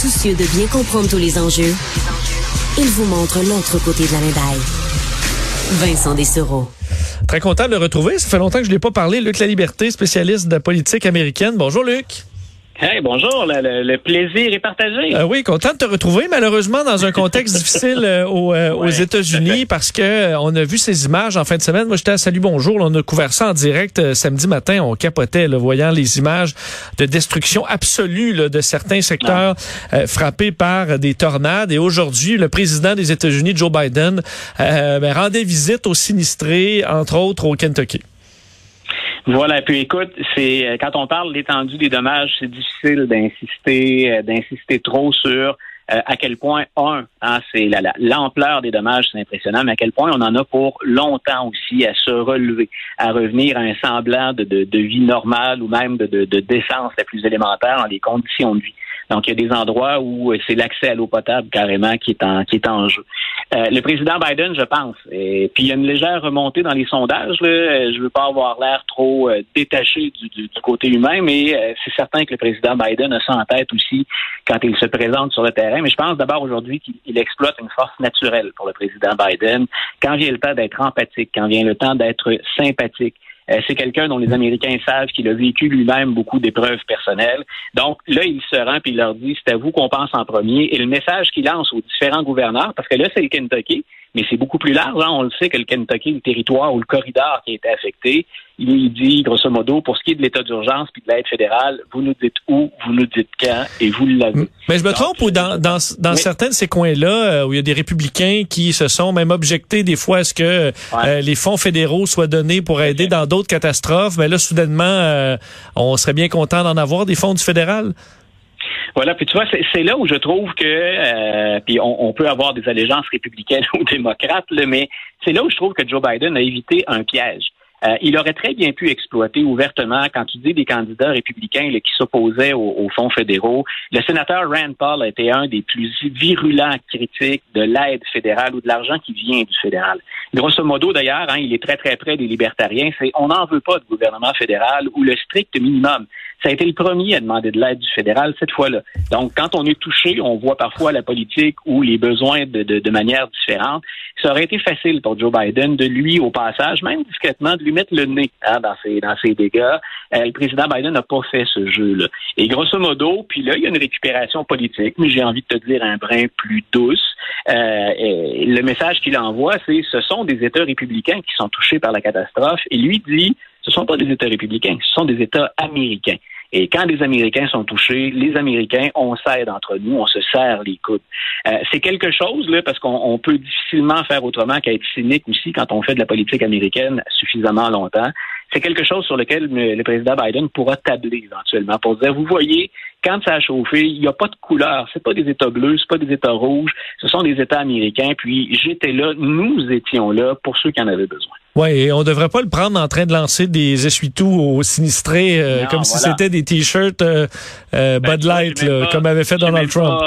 Soucieux de bien comprendre tous les enjeux, il vous montre l'autre côté de la médaille. Vincent Dessereau. Très content de le retrouver. Ça fait longtemps que je ne l'ai pas parlé. Luc La Liberté, spécialiste de politique américaine. Bonjour, Luc. Hey, bonjour, le, plaisir est partagé. Euh, oui, content de te retrouver, malheureusement dans un contexte difficile euh, euh, aux États-Unis parce que on a vu ces images en fin de semaine. Moi, j'étais à Salut Bonjour, on a couvert ça en direct samedi matin, on capotait, là, voyant les images de destruction absolue de certains secteurs frappés par des tornades. Et aujourd'hui, le président des États-Unis, Joe Biden, ben, rendait visite aux sinistrés, entre autres au Kentucky. Voilà, puis écoute, c'est euh, quand on parle d'étendue des dommages, c'est difficile d'insister, euh, d'insister trop sur euh, à quel point, un, hein, c'est l'ampleur des dommages, c'est impressionnant, mais à quel point on en a pour longtemps aussi à se relever, à revenir à un semblant de, de, vie normale ou même de, de, de décence la plus élémentaire dans les conditions de vie. Donc, il y a des endroits où c'est l'accès à l'eau potable carrément qui est en, qui est en jeu. Euh, le président Biden, je pense. Et puis il y a une légère remontée dans les sondages. Là. Euh, je veux pas avoir l'air trop euh, détaché du, du, côté humain, mais c'est certain que le président Biden a ça en tête aussi quand il se présente sur le terrain. Mais je pense d'abord aujourd'hui qu'il exploite une force naturelle pour le président Biden. Quand vient le temps d'être empathique, quand vient le temps d'être sympathique, euh, c'est quelqu'un dont les Américains savent qu'il a vécu lui-même beaucoup d'épreuves personnelles. Donc là, il se rend puis il leur dit c'est à vous qu'on pense en premier. Et le message qu'il lance aux différents gouverneurs, parce que là, c'est le Kentucky, mais c'est beaucoup plus large. Hein. On le sait que le Kentucky, le territoire ou le corridor qui a été affecté, il dit, grosso modo, pour ce qui est de l'état d'urgence puis de l'aide fédérale, vous nous dites où, vous nous dites quand, et vous l'avez. Mais je me trompe ou dans, dans, dans certains de ces coins-là, euh, où il y a des républicains qui se sont même objectés des fois à ce que euh, les fonds fédéraux soient donnés pour aider dans d'autres catastrophes, mais là, soudainement, euh, on serait bien content d'en avoir des fonds du fédéral. Voilà, puis tu vois, c'est là où je trouve que, euh, puis on, peut avoir des allégeances républicaines ou démocrates, mais c'est là où je trouve que Joe Biden a évité un piège. Euh, il aurait très bien pu exploiter ouvertement, quand tu dis des candidats républicains qui s'opposaient aux, fonds fédéraux, le sénateur Rand Paul a été un des plus virulents critiques de l'aide fédérale ou de l'argent qui vient du fédéral. Grosso modo, d'ailleurs, hein, il est très très près des libertariens, c'est on n'en veut pas de gouvernement fédéral ou le strict minimum. Ça a été le premier à demander de l'aide du fédéral cette fois-là. Donc, quand on est touché, on voit parfois la politique ou les besoins de, de, de manière différente. Ça aurait été facile pour Joe Biden de lui, au passage, même discrètement, de lui mettre le nez hein, dans, ses, dans ses dégâts. Euh, le président Biden n'a pas fait ce jeu-là. Et grosso modo, puis là, il y a une récupération politique, mais j'ai envie de te dire un brin plus douce. Euh, le message qu'il envoie, c'est ce sont des États républicains qui sont touchés par la catastrophe. Et lui dit ce ne sont pas des États républicains, ce sont des États américains. Et quand les Américains sont touchés, les Américains, on s'aide entre nous, on se serre les coudes. Euh, c'est quelque chose, là, parce qu'on peut difficilement faire autrement qu'être cynique aussi quand on fait de la politique américaine suffisamment longtemps. C'est quelque chose sur lequel le président Biden pourra tabler éventuellement pour dire, vous voyez, quand ça a chauffé, il n'y a pas de couleur. C'est pas des États bleus, c'est pas des États rouges, ce sont des États américains. Puis j'étais là, nous étions là pour ceux qui en avaient besoin. Oui, et on devrait pas le prendre en train de lancer des essuie-tout aux sinistrés euh, comme si c'était des t-shirts euh, euh ben, Bud Light, comme avait fait Donald Trump.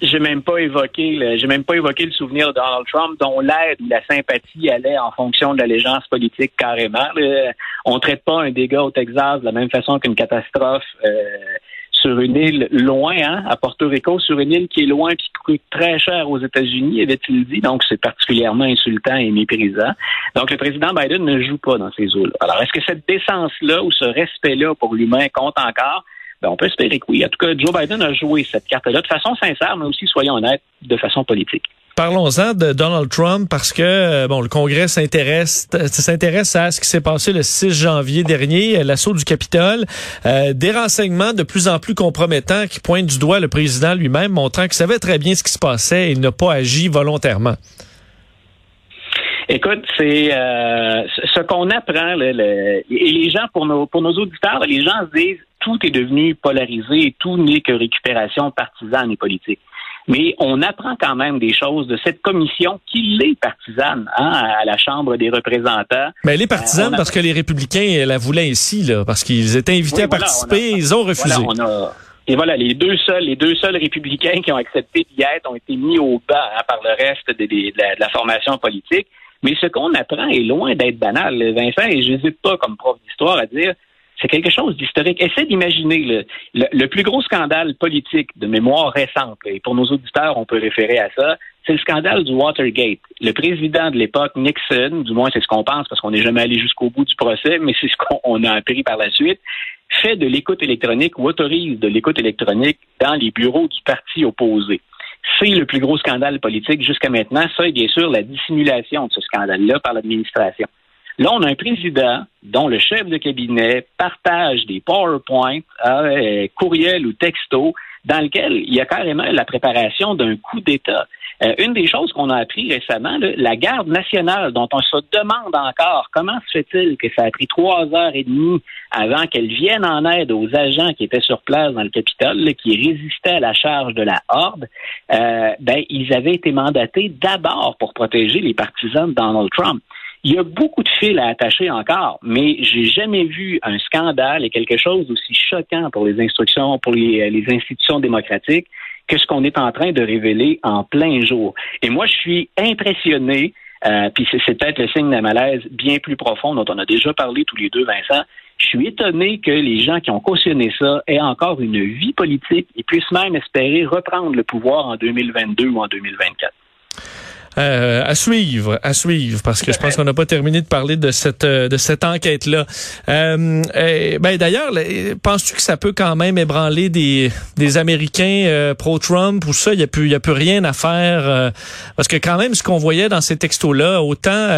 J'ai même pas évoqué, j'ai même pas évoqué le souvenir de Donald Trump, dont l'aide ou la sympathie allait en fonction de l'allégeance politique carrément. On traite pas un dégât au Texas de la même façon qu'une catastrophe sur une île loin, hein, à Porto Rico, sur une île qui est loin, qui coûte très cher aux États-Unis, avait-il dit. Donc, c'est particulièrement insultant et méprisant. Donc, le président Biden ne joue pas dans ces eaux-là. Alors, est-ce que cette décence-là ou ce respect-là pour l'humain compte encore? Ben, on peut espérer que oui. En tout cas, Joe Biden a joué cette carte-là de façon sincère, mais aussi, soyons honnêtes, de façon politique. Parlons-en de Donald Trump parce que euh, bon, le Congrès s'intéresse s'intéresse à ce qui s'est passé le 6 janvier dernier, l'assaut du Capitole, euh, des renseignements de plus en plus compromettants qui pointent du doigt le président lui-même, montrant qu'il savait très bien ce qui se passait et n'a pas agi volontairement. Écoute, c'est euh, ce qu'on apprend, et les gens, pour nos, pour nos auditeurs, les gens disent tout est devenu polarisé et tout n'est que récupération partisane et politique mais on apprend quand même des choses de cette commission qui est partisane hein, à la Chambre des représentants. Mais elle est partisane euh, parce que les républicains la voulaient ici, là, parce qu'ils étaient invités à participer, ils ont refusé. et voilà, les deux seuls, les deux seuls républicains qui ont accepté d'y être ont été mis au bas hein, par le reste de, la, formation politique. Mais ce qu'on apprend est loin d'être banal, Vincent, et je n'hésite pas comme prof d'histoire à dire C'est quelque chose d'historique. Essaie d'imaginer le, le, plus gros scandale politique de mémoire récente, et pour nos auditeurs, on peut référer à ça, c'est le scandale du Watergate. Le président de l'époque, Nixon, du moins c'est ce qu'on pense parce qu'on n'est jamais allé jusqu'au bout du procès, mais c'est ce qu'on a appris par la suite, fait de l'écoute électronique ou autorise de l'écoute électronique dans les bureaux du parti opposé. C'est le plus gros scandale politique jusqu'à maintenant. Ça, et bien sûr, la dissimulation de ce scandale-là par l'administration. Là, on a un président dont le chef de cabinet partage des PowerPoint, euh, courriels ou textos dans lequel il y a carrément la préparation d'un coup d'État. Euh, une des choses qu'on a appris récemment, la garde nationale, dont on se demande encore comment se fait-il que ça a pris trois heures et demie avant qu'elle vienne en aide aux agents qui étaient sur place dans le Capitole, qui résistaient à la charge de la Horde, euh, ben, ils avaient été mandatés d'abord pour protéger les partisans de Donald Trump. Il y a beaucoup de fils à attacher encore, mais j'ai jamais vu un scandale et quelque chose d'aussi choquant pour les instructions, pour les, les institutions démocratiques que ce qu'on est en train de révéler en plein jour. Et moi, je suis impressionné, euh, puis c'est peut-être le signe d'un malaise bien plus profond dont on a déjà parlé tous les deux, Vincent. Je suis étonné que les gens qui ont cautionné ça aient encore une vie politique et puissent même espérer reprendre le pouvoir en 2022 ou en 2024. Euh, à suivre, à suivre, parce que je pense qu'on n'a pas terminé de parler de cette euh, de cette enquête là. Euh, ben d'ailleurs, penses-tu que ça peut quand même ébranler des des Américains euh, pro-Trump ou ça? Il y a plus il y a plus rien à faire parce que quand même ce qu'on voyait dans ces textos là, autant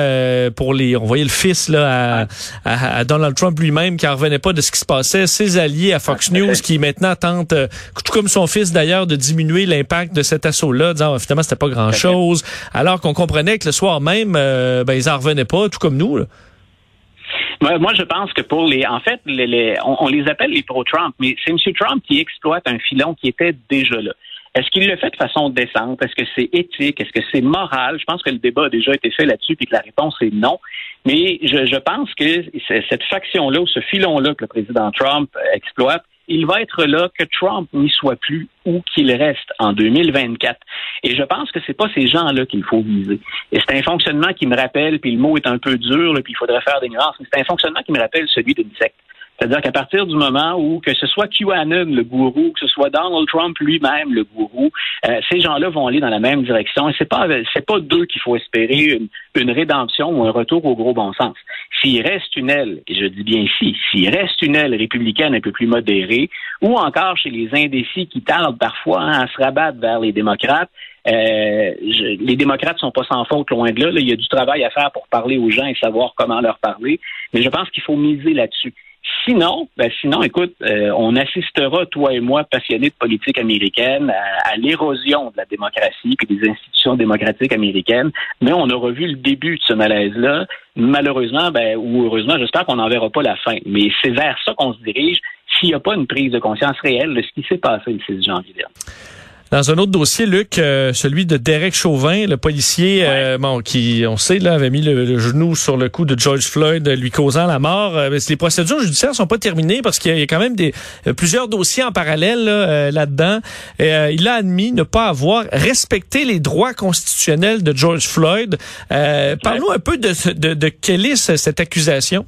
pour les on voyait le fils là à, à, Donald Trump lui-même qui en revenait pas de ce qui se passait, ses alliés à Fox News qui maintenant tentent, tout comme son fils d'ailleurs, de diminuer l'impact de cet assaut là, disant oh, finalement c'était pas grand chose alors qu'on comprenait que le soir même, euh, ben, ils en revenaient pas, tout comme nous. Moi, je pense que pour les, en fait, on, les appelle les pro-Trump, mais c'est M. Trump qui exploite un filon qui était déjà là. Est-ce qu'il le fait de façon décente? Est-ce que c'est éthique? Est-ce que c'est moral? Je pense que le débat a déjà été fait là-dessus et que la réponse est non. Mais je, je pense que cette faction-là ou ce filon-là que le président Trump exploite, il va être là que Trump n'y soit plus ou qu'il reste en 2024. Et je pense que c'est pas ces gens-là qu'il faut viser. Et c'est un fonctionnement qui me rappelle, puis le mot est un peu dur, puis il faudrait faire des nuances, mais c'est un fonctionnement qui me rappelle celui d'une secte. C'est-à-dire qu'à partir du moment où que ce soit QAnon le gourou, que ce soit Donald Trump lui-même le gourou, euh, ces gens-là vont aller dans la même direction. Et c'est pas c'est pas d'eux qu'il faut espérer une, une, rédemption ou un retour au gros bon sens. S'il reste une aile, et je dis bien si, s'il reste une aile républicaine un peu plus modérée, ou encore chez les indécis qui tardent parfois hein, à se rabattre vers les démocrates, euh, les démocrates sont pas sans faute loin de là. Il y a du travail à faire pour parler aux gens et savoir comment leur parler. Mais je pense qu'il faut miser là-dessus. Sinon, ben sinon, écoute, euh, on assistera, toi et moi, passionnés de politique américaine, à, l'érosion de la démocratie et des institutions démocratiques américaines. Mais on aura vu le début de ce malaise-là. Malheureusement, ben, ou heureusement, j'espère qu'on n'en verra pas la fin. Mais c'est vers ça qu'on se dirige s'il n'y a pas une prise de conscience réelle de ce qui s'est passé le 6 janvier. Dans un autre dossier, Luc, euh, celui de Derek Chauvin, le policier euh, bon, qui, on sait, là, avait mis le, genou sur le cou de George Floyd, lui causant la mort. Euh, les procédures judiciaires sont pas terminées parce qu'il y, a quand même des plusieurs dossiers en parallèle là-dedans. il a admis ne pas avoir respecté les droits constitutionnels de George Floyd. Parle-nous un peu de, de, de quelle est cette accusation?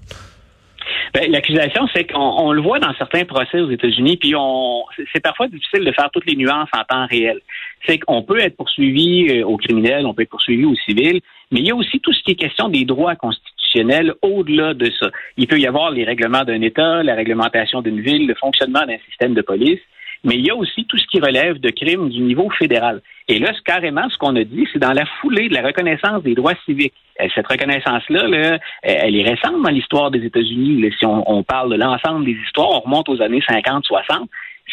Ben, L'accusation, c'est qu'on le voit dans certains procès aux États-Unis, puis on c'est parfois difficile de faire toutes les nuances en temps réel. C'est qu'on peut être poursuivi euh, au criminel, on peut être poursuivi au civil, mais il y a aussi tout ce qui est question des droits constitutionnels au-delà de ça. Il peut y avoir les règlements d'un État, la réglementation d'une ville, le fonctionnement d'un système de police, mais il y a aussi tout ce qui relève de crimes du niveau fédéral. Et là, carrément, ce qu'on a dit, c'est dans la foulée de la reconnaissance des droits civiques. Euh, cette reconnaissance-là, là, elle est récente dans l'histoire des États-Unis. Si on, on, parle de l'ensemble des histoires, on remonte aux années 50-60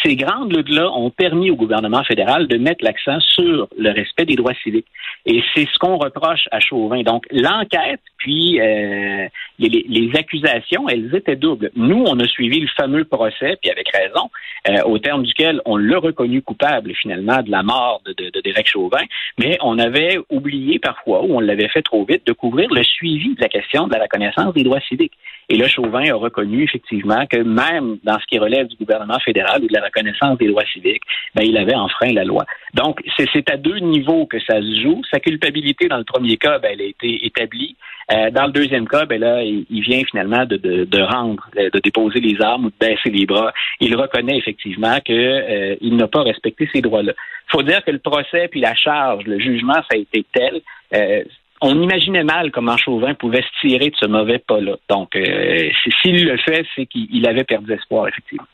ces grandes luttes-là ont permis au gouvernement fédéral de mettre l'accent sur le respect des droits civiques. Et c'est ce qu'on reproche à Chauvin. Donc, l'enquête, puis euh, les, accusations, elles étaient doubles. Nous, on a suivi le fameux procès, puis avec raison, euh, au terme duquel on l'a reconnu coupable, finalement, de la mort de, de, de Derek Chauvin, mais on avait oublié parfois, ou on l'avait fait trop vite, de couvrir le suivi de la question de la reconnaissance des droits civiques. Et là, Chauvin a reconnu effectivement que même dans ce qui relève du gouvernement fédéral ou de la reconnaissance des droits civiques, ben, il avait enfreint la loi. Donc, c'est à deux niveaux que ça se joue. Sa culpabilité, dans le premier cas, ben, elle a été établie. Euh, dans le deuxième cas, ben là, il, vient finalement de, de, de, rendre, de déposer les armes ou de baisser les bras. Il reconnaît effectivement qu'il euh, n'a pas respecté ces droits-là. Il faut dire que le procès puis la charge, le jugement, ça a été tel. Euh, on imaginait mal comment Chauvin pouvait se tirer de ce mauvais pas-là. Donc, euh, s'il le fait, c'est qu'il avait perdu espoir, effectivement.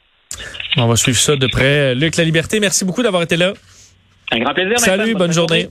On va suivre ça de près. Luc La Liberté, merci beaucoup d'avoir été là. Un grand plaisir. Salut, bonne journée.